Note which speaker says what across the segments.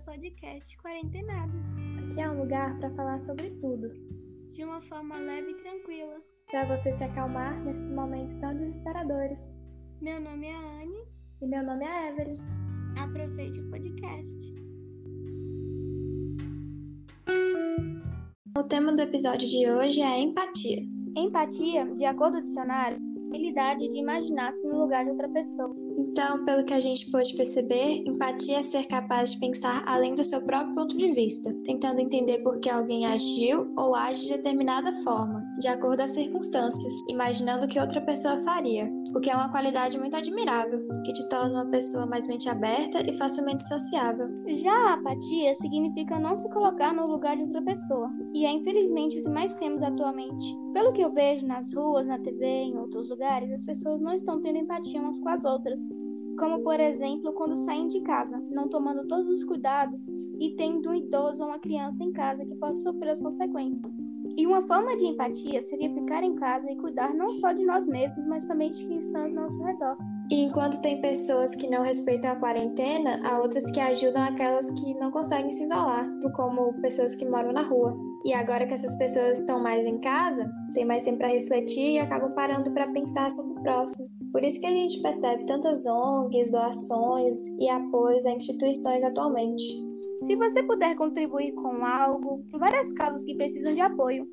Speaker 1: podcast Quarentenadas.
Speaker 2: Aqui é um lugar para falar sobre tudo,
Speaker 1: de uma forma leve e tranquila,
Speaker 2: para você se acalmar nesses momentos tão desesperadores.
Speaker 1: Meu nome é Anne.
Speaker 2: E meu nome é Evelyn.
Speaker 1: Aproveite o podcast.
Speaker 2: O tema do episódio de hoje é empatia.
Speaker 1: Empatia, de acordo com o dicionário, é a habilidade de imaginar-se no lugar de outra pessoa
Speaker 2: então, pelo que a gente pôde perceber, empatia é ser capaz de pensar além do seu próprio ponto de vista, tentando entender por que alguém agiu ou age de determinada forma, de acordo às circunstâncias, imaginando o que outra pessoa faria, o que é uma qualidade muito admirável, que te torna uma pessoa mais mente aberta e facilmente sociável.
Speaker 1: Já a apatia significa não se colocar no lugar de outra pessoa, e é infelizmente o que mais temos atualmente. Pelo que eu vejo nas ruas, na TV, em outros lugares, as pessoas não estão tendo empatia umas com as outras, como por exemplo quando saem de casa, não tomando todos os cuidados e tendo um idoso ou uma criança em casa que possa sofrer as consequências. E uma forma de empatia seria ficar em casa e cuidar não só de nós mesmos, mas também de quem está ao nosso redor.
Speaker 2: E enquanto tem pessoas que não respeitam a quarentena, há outras que ajudam aquelas que não conseguem se isolar, como pessoas que moram na rua. E agora que essas pessoas estão mais em casa, tem mais tempo para refletir e acabam parando para pensar sobre o próximo. Por isso que a gente percebe tantas ONGs, doações e apoios a instituições atualmente.
Speaker 1: Se você puder contribuir com algo, tem várias causas que precisam de apoio.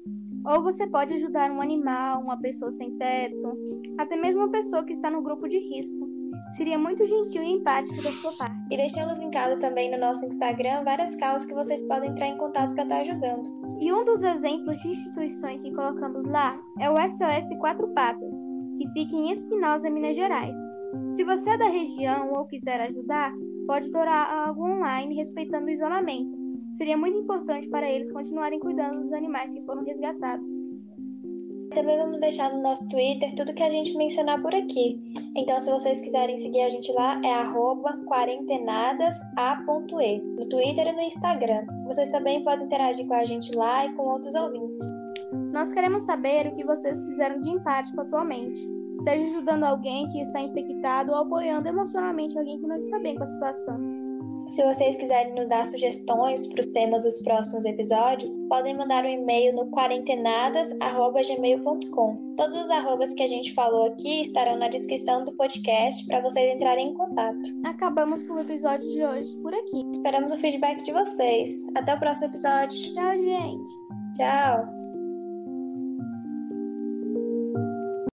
Speaker 1: Ou você pode ajudar um animal, uma pessoa sem teto, até mesmo uma pessoa que está no grupo de risco. Seria muito gentil e empático da sua parte.
Speaker 2: E deixamos linkado também no nosso Instagram várias causas que vocês podem entrar em contato para estar ajudando.
Speaker 1: E um dos exemplos de instituições que colocamos lá é o SOS Quatro Patas, que fica em Espinosa, Minas Gerais. Se você é da região ou quiser ajudar, pode doar algo online respeitando o isolamento. Seria muito importante para eles continuarem cuidando dos animais que foram resgatados.
Speaker 2: Também vamos deixar no nosso Twitter tudo que a gente mencionar por aqui. Então, se vocês quiserem seguir a gente lá, é quarentenadasa.e, no Twitter e no Instagram. Vocês também podem interagir com a gente lá e com outros ouvintes.
Speaker 1: Nós queremos saber o que vocês fizeram de empático atualmente, seja ajudando alguém que está infectado ou apoiando emocionalmente alguém que não está bem com a situação.
Speaker 2: Se vocês quiserem nos dar sugestões para os temas dos próximos episódios, podem mandar um e-mail no quarentenadas@gmail.com. Todos os arrobas que a gente falou aqui estarão na descrição do podcast para vocês entrarem em contato.
Speaker 1: Acabamos com o episódio de hoje por aqui.
Speaker 2: Esperamos o feedback de vocês. Até o próximo episódio.
Speaker 1: Tchau, gente.
Speaker 2: Tchau.